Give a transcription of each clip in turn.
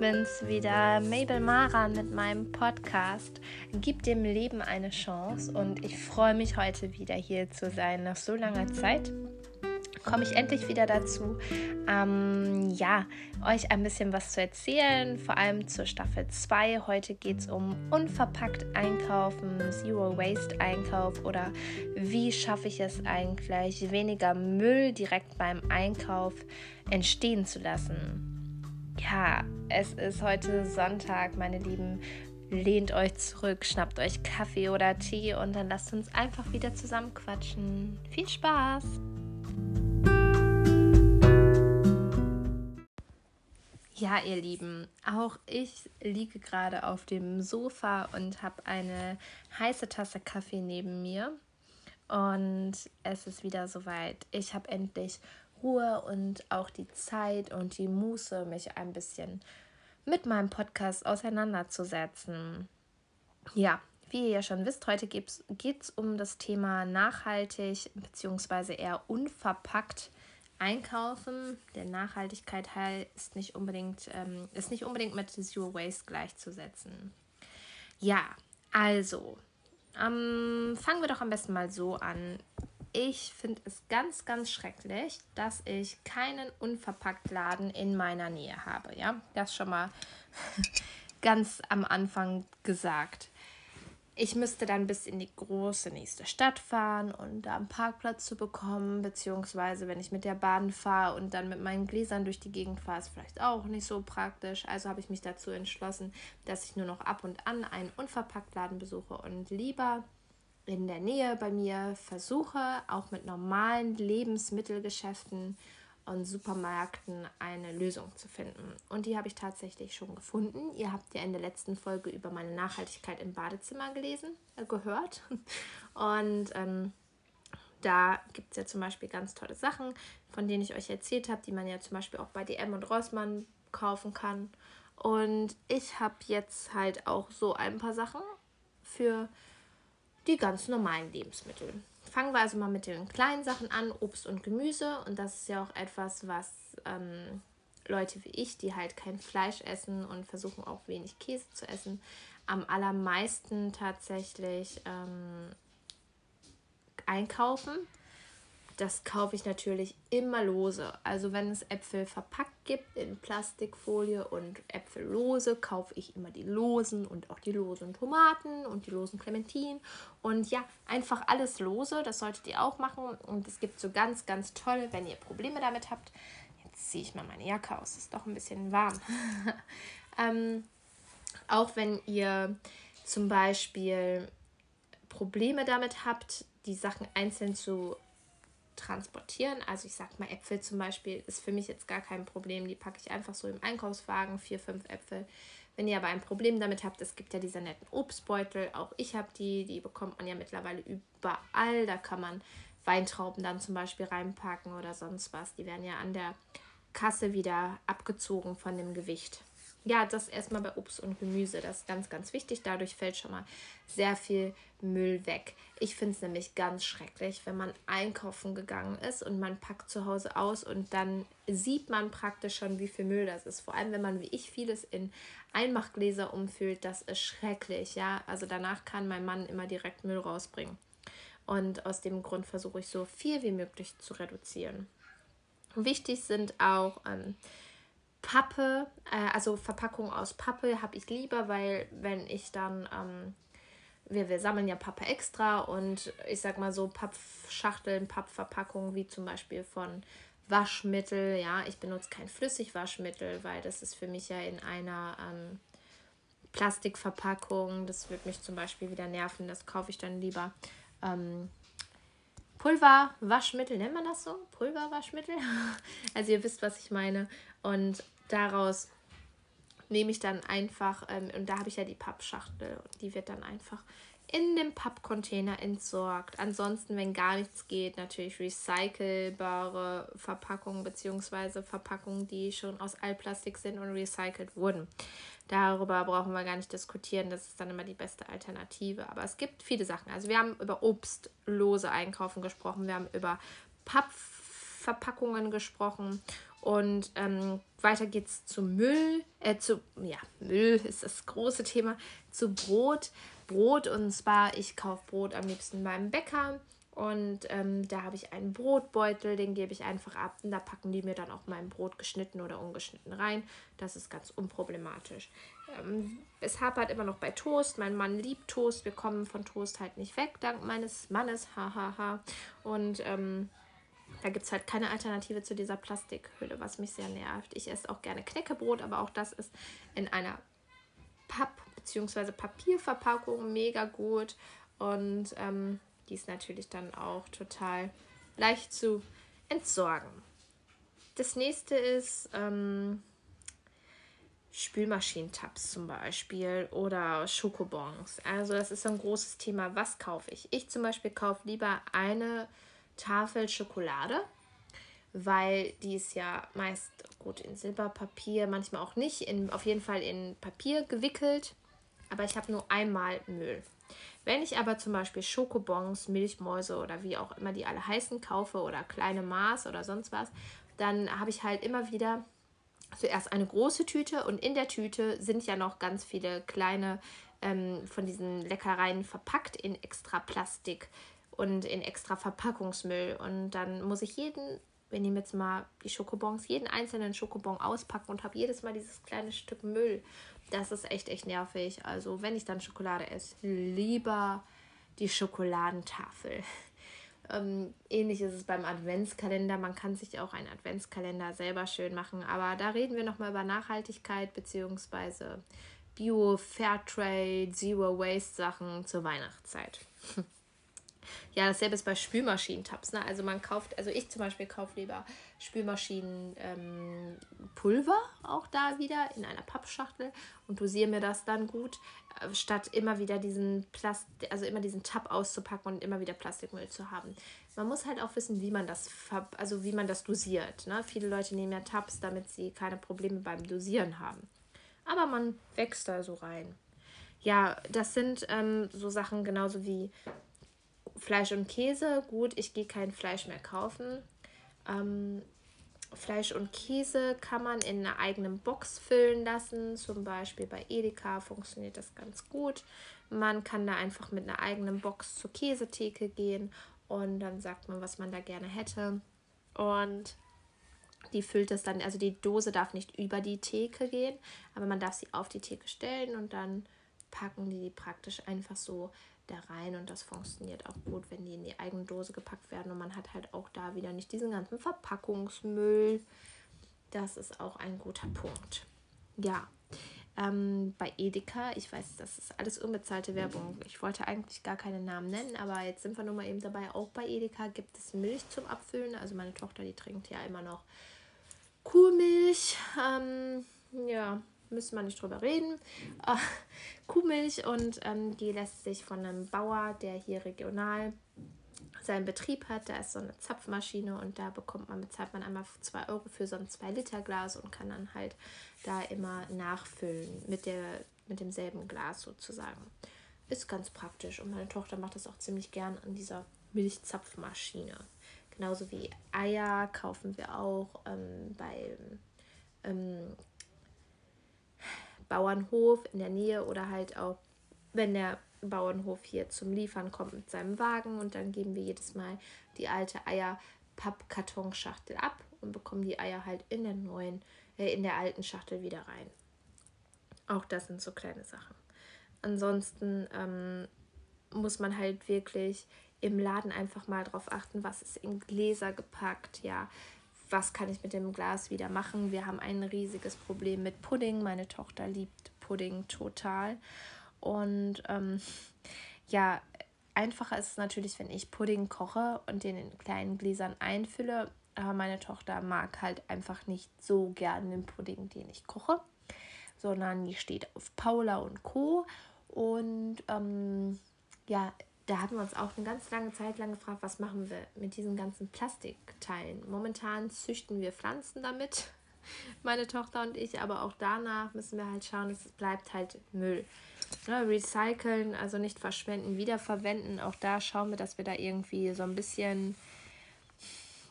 bin's wieder, Mabel Mara mit meinem Podcast Gib dem Leben eine Chance und ich freue mich heute wieder hier zu sein. Nach so langer Zeit komme ich endlich wieder dazu, ähm, ja, euch ein bisschen was zu erzählen, vor allem zur Staffel 2. Heute geht es um unverpackt einkaufen, Zero Waste Einkauf oder wie schaffe ich es eigentlich, weniger Müll direkt beim Einkauf entstehen zu lassen. Ja, es ist heute Sonntag, meine Lieben. Lehnt euch zurück, schnappt euch Kaffee oder Tee und dann lasst uns einfach wieder zusammen quatschen. Viel Spaß! Ja, ihr Lieben, auch ich liege gerade auf dem Sofa und habe eine heiße Tasse Kaffee neben mir. Und es ist wieder soweit. Ich habe endlich Ruhe und auch die Zeit und die Muße, mich ein bisschen mit meinem Podcast auseinanderzusetzen. Ja, wie ihr ja schon wisst, heute geht es um das Thema nachhaltig bzw. eher unverpackt einkaufen. Der Nachhaltigkeit ist nicht unbedingt, ähm, ist nicht unbedingt mit Zero Waste gleichzusetzen. Ja, also, ähm, fangen wir doch am besten mal so an ich finde es ganz, ganz schrecklich, dass ich keinen unverpackt Laden in meiner Nähe habe. Ja, das schon mal ganz am Anfang gesagt. Ich müsste dann bis in die große nächste Stadt fahren und da einen Parkplatz zu bekommen, beziehungsweise wenn ich mit der Bahn fahre und dann mit meinen Gläsern durch die Gegend fahre, ist vielleicht auch nicht so praktisch. Also habe ich mich dazu entschlossen, dass ich nur noch ab und an einen unverpackt Laden besuche und lieber in der Nähe bei mir versuche, auch mit normalen Lebensmittelgeschäften und Supermärkten eine Lösung zu finden. Und die habe ich tatsächlich schon gefunden. Ihr habt ja in der letzten Folge über meine Nachhaltigkeit im Badezimmer gelesen, äh, gehört. Und ähm, da gibt es ja zum Beispiel ganz tolle Sachen, von denen ich euch erzählt habe, die man ja zum Beispiel auch bei DM und Rossmann kaufen kann. Und ich habe jetzt halt auch so ein paar Sachen für die ganz normalen Lebensmittel. Fangen wir also mal mit den kleinen Sachen an, Obst und Gemüse. Und das ist ja auch etwas, was ähm, Leute wie ich, die halt kein Fleisch essen und versuchen auch wenig Käse zu essen, am allermeisten tatsächlich ähm, einkaufen das kaufe ich natürlich immer lose. Also wenn es Äpfel verpackt gibt in Plastikfolie und Äpfel lose, kaufe ich immer die losen und auch die losen Tomaten und die losen Clementinen. Und ja, einfach alles lose, das solltet ihr auch machen. Und es gibt so ganz, ganz toll, wenn ihr Probleme damit habt. Jetzt ziehe ich mal meine Jacke aus, ist doch ein bisschen warm. ähm, auch wenn ihr zum Beispiel Probleme damit habt, die Sachen einzeln zu transportieren. Also ich sag mal, Äpfel zum Beispiel ist für mich jetzt gar kein Problem. Die packe ich einfach so im Einkaufswagen, vier, fünf Äpfel. Wenn ihr aber ein Problem damit habt, es gibt ja diese netten Obstbeutel, auch ich habe die, die bekommt man ja mittlerweile überall. Da kann man Weintrauben dann zum Beispiel reinpacken oder sonst was. Die werden ja an der Kasse wieder abgezogen von dem Gewicht ja, das erstmal bei Obst und Gemüse. Das ist ganz, ganz wichtig. Dadurch fällt schon mal sehr viel Müll weg. Ich finde es nämlich ganz schrecklich, wenn man einkaufen gegangen ist und man packt zu Hause aus und dann sieht man praktisch schon, wie viel Müll das ist. Vor allem, wenn man wie ich vieles in Einmachgläser umfüllt, das ist schrecklich. Ja, also danach kann mein Mann immer direkt Müll rausbringen. Und aus dem Grund versuche ich so viel wie möglich zu reduzieren. Wichtig sind auch ähm, Pappe, äh, also Verpackung aus Pappe habe ich lieber, weil wenn ich dann, ähm, wir, wir sammeln ja Pappe extra und ich sag mal so Pappschachteln, Pappverpackungen wie zum Beispiel von Waschmittel, ja, ich benutze kein Flüssigwaschmittel, weil das ist für mich ja in einer ähm, Plastikverpackung, das wird mich zum Beispiel wieder nerven, das kaufe ich dann lieber. Ähm, Pulverwaschmittel, nennt man das so? Pulverwaschmittel? also ihr wisst, was ich meine. Und daraus nehme ich dann einfach, ähm, und da habe ich ja die Pappschachtel, die wird dann einfach in dem Pappcontainer entsorgt. Ansonsten, wenn gar nichts geht, natürlich recycelbare Verpackungen bzw. Verpackungen, die schon aus Altplastik sind und recycelt wurden. Darüber brauchen wir gar nicht diskutieren, das ist dann immer die beste Alternative. Aber es gibt viele Sachen. Also wir haben über obstlose Einkaufen gesprochen, wir haben über Pappverpackungen gesprochen Und ähm, weiter geht's zu Müll, äh, zu, ja, Müll ist das große Thema, zu Brot. Brot und zwar, ich kaufe Brot am liebsten beim Bäcker und ähm, da habe ich einen Brotbeutel, den gebe ich einfach ab und da packen die mir dann auch mein Brot geschnitten oder ungeschnitten rein. Das ist ganz unproblematisch. Ähm, es hapert immer noch bei Toast. Mein Mann liebt Toast. Wir kommen von Toast halt nicht weg, dank meines Mannes. Hahaha. Und ähm, da gibt es halt keine Alternative zu dieser Plastikhülle, was mich sehr nervt. Ich esse auch gerne Knäckebrot, aber auch das ist in einer Papp- bzw. Papierverpackung mega gut. Und ähm, die ist natürlich dann auch total leicht zu entsorgen. Das nächste ist ähm, Spülmaschinentabs zum Beispiel oder Schokobons. Also das ist so ein großes Thema. Was kaufe ich? Ich zum Beispiel kaufe lieber eine Tafel Schokolade, weil die ist ja meist gut in Silberpapier, manchmal auch nicht, in, auf jeden Fall in Papier gewickelt. Aber ich habe nur einmal Müll. Wenn ich aber zum Beispiel Schokobons, Milchmäuse oder wie auch immer die alle heißen kaufe oder kleine Maß oder sonst was, dann habe ich halt immer wieder zuerst eine große Tüte und in der Tüte sind ja noch ganz viele kleine ähm, von diesen Leckereien verpackt in extra Plastik und in extra Verpackungsmüll. Und dann muss ich jeden, wir nehmen jetzt mal die Schokobons, jeden einzelnen Schokobon auspacken und habe jedes Mal dieses kleine Stück Müll. Das ist echt, echt nervig. Also wenn ich dann Schokolade esse, lieber die Schokoladentafel. Ähm, ähnlich ist es beim Adventskalender. Man kann sich auch einen Adventskalender selber schön machen. Aber da reden wir nochmal über Nachhaltigkeit bzw. Bio, Fairtrade, Zero Waste Sachen zur Weihnachtszeit. Ja, dasselbe ist bei Spülmaschinentabs. Ne? Also man kauft, also ich zum Beispiel kaufe lieber Spülmaschinenpulver ähm, auch da wieder in einer Pappschachtel und dosiere mir das dann gut, äh, statt immer wieder diesen Plast also immer diesen Tab auszupacken und immer wieder Plastikmüll zu haben. Man muss halt auch wissen, wie man das also wie man das dosiert. Ne? Viele Leute nehmen ja Tabs, damit sie keine Probleme beim Dosieren haben. Aber man wächst da so rein. Ja, das sind ähm, so Sachen genauso wie Fleisch und Käse, gut, ich gehe kein Fleisch mehr kaufen. Ähm, Fleisch und Käse kann man in einer eigenen Box füllen lassen. Zum Beispiel bei Edeka funktioniert das ganz gut. Man kann da einfach mit einer eigenen Box zur Käsetheke gehen und dann sagt man, was man da gerne hätte. Und die füllt es dann, also die Dose darf nicht über die Theke gehen, aber man darf sie auf die Theke stellen und dann packen die die praktisch einfach so da rein und das funktioniert auch gut, wenn die in die eigene Dose gepackt werden und man hat halt auch da wieder nicht diesen ganzen Verpackungsmüll. Das ist auch ein guter Punkt. Ja, ähm, bei Edeka, ich weiß, das ist alles unbezahlte Werbung. Ich wollte eigentlich gar keine Namen nennen, aber jetzt sind wir nur mal eben dabei. Auch bei Edeka gibt es Milch zum Abfüllen. Also meine Tochter, die trinkt ja immer noch Kuhmilch. Ähm, ja, müssen wir nicht drüber reden. Äh, Kuhmilch und ähm, die lässt sich von einem Bauer, der hier regional seinen Betrieb hat. Da ist so eine Zapfmaschine und da bekommt man, bezahlt man einmal 2 Euro für so ein 2-Liter-Glas und kann dann halt da immer nachfüllen mit, der, mit demselben Glas sozusagen. Ist ganz praktisch und meine Tochter macht das auch ziemlich gern an dieser Milchzapfmaschine. Genauso wie Eier kaufen wir auch ähm, bei ähm, Bauernhof in der Nähe oder halt auch, wenn der Bauernhof hier zum Liefern kommt mit seinem Wagen und dann geben wir jedes Mal die alte Eier-Pappkartonschachtel ab und bekommen die Eier halt in der neuen, äh, in der alten Schachtel wieder rein. Auch das sind so kleine Sachen. Ansonsten ähm, muss man halt wirklich im Laden einfach mal drauf achten, was ist in Gläser gepackt, ja, was kann ich mit dem Glas wieder machen. Wir haben ein riesiges Problem mit Pudding. Meine Tochter liebt Pudding total. Und ähm, ja, einfacher ist es natürlich, wenn ich Pudding koche und den in kleinen Gläsern einfülle. Aber meine Tochter mag halt einfach nicht so gern den Pudding, den ich koche, sondern die steht auf Paula und Co. Und ähm, ja, da haben wir uns auch eine ganz lange Zeit lang gefragt, was machen wir mit diesen ganzen Plastikteilen. Momentan züchten wir Pflanzen damit, meine Tochter und ich, aber auch danach müssen wir halt schauen, es bleibt halt Müll. Ja, recyceln, also nicht verschwenden, wiederverwenden. Auch da schauen wir, dass wir da irgendwie so ein bisschen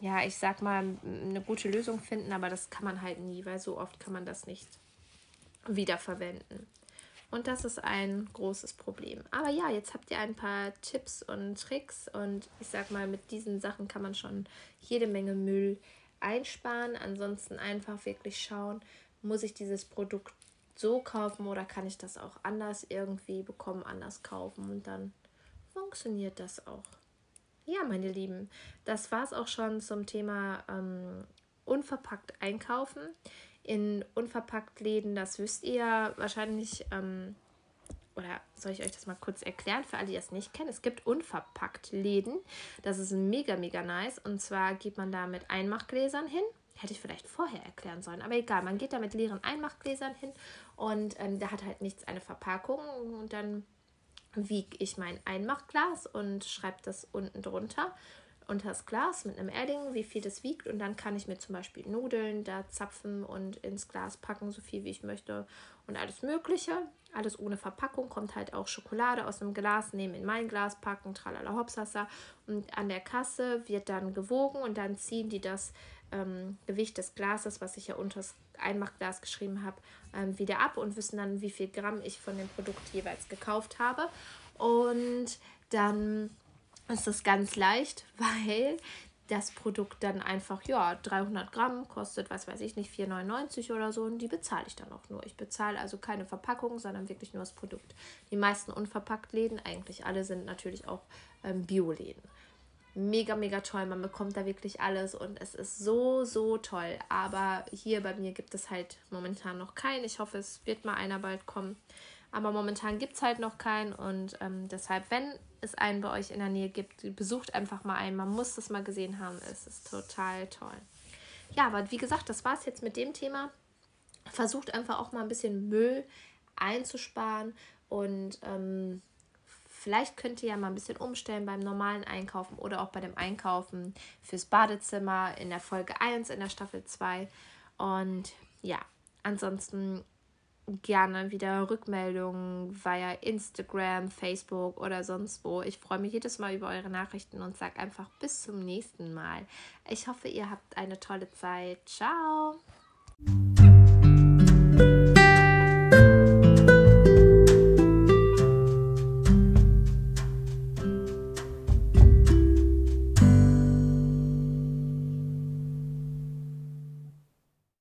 ja, ich sag mal, eine gute Lösung finden, aber das kann man halt nie, weil so oft kann man das nicht wiederverwenden. Und das ist ein großes Problem. Aber ja, jetzt habt ihr ein paar Tipps und Tricks und ich sag mal, mit diesen Sachen kann man schon jede Menge Müll einsparen. Ansonsten einfach wirklich schauen, muss ich dieses Produkt so kaufen oder kann ich das auch anders irgendwie bekommen, anders kaufen und dann funktioniert das auch. Ja, meine Lieben, das war es auch schon zum Thema ähm, unverpackt einkaufen in unverpackt Läden, das wisst ihr wahrscheinlich, ähm, oder soll ich euch das mal kurz erklären für alle, die das nicht kennen? Es gibt unverpackt Läden, das ist mega, mega nice. Und zwar geht man da mit Einmachgläsern hin. Hätte ich vielleicht vorher erklären sollen, aber egal, man geht da mit leeren Einmachgläsern hin und ähm, da hat halt nichts eine Verpackung und dann wiege ich mein Einmachglas und schreibe das unten drunter das Glas mit einem Edding, wie viel das wiegt. Und dann kann ich mir zum Beispiel Nudeln da zapfen und ins Glas packen, so viel wie ich möchte. Und alles Mögliche. Alles ohne Verpackung. Kommt halt auch Schokolade aus einem Glas, nehmen in mein Glas, packen, tralala hopsasa. Und an der Kasse wird dann gewogen und dann ziehen die das ähm, Gewicht des Glases, was ich ja unter das Einmachglas geschrieben habe, ähm, wieder ab und wissen dann, wie viel Gramm ich von dem Produkt jeweils gekauft habe. Und dann ist das ganz leicht, weil das Produkt dann einfach, ja, 300 Gramm kostet, was weiß ich nicht, 4,99 oder so und die bezahle ich dann auch nur. Ich bezahle also keine Verpackung, sondern wirklich nur das Produkt. Die meisten unverpackt Läden, eigentlich alle sind natürlich auch ähm, Bioläden. Mega, mega toll, man bekommt da wirklich alles und es ist so, so toll. Aber hier bei mir gibt es halt momentan noch keinen. Ich hoffe, es wird mal einer bald kommen. Aber momentan gibt es halt noch keinen und ähm, deshalb, wenn es einen bei euch in der Nähe gibt, besucht einfach mal einen. Man muss das mal gesehen haben. Es ist total toll. Ja, aber wie gesagt, das war es jetzt mit dem Thema. Versucht einfach auch mal ein bisschen Müll einzusparen und ähm, vielleicht könnt ihr ja mal ein bisschen umstellen beim normalen Einkaufen oder auch bei dem Einkaufen fürs Badezimmer in der Folge 1 in der Staffel 2. Und ja, ansonsten gerne wieder Rückmeldungen via Instagram, Facebook oder sonst wo. Ich freue mich jedes Mal über eure Nachrichten und sage einfach bis zum nächsten Mal. Ich hoffe, ihr habt eine tolle Zeit. Ciao!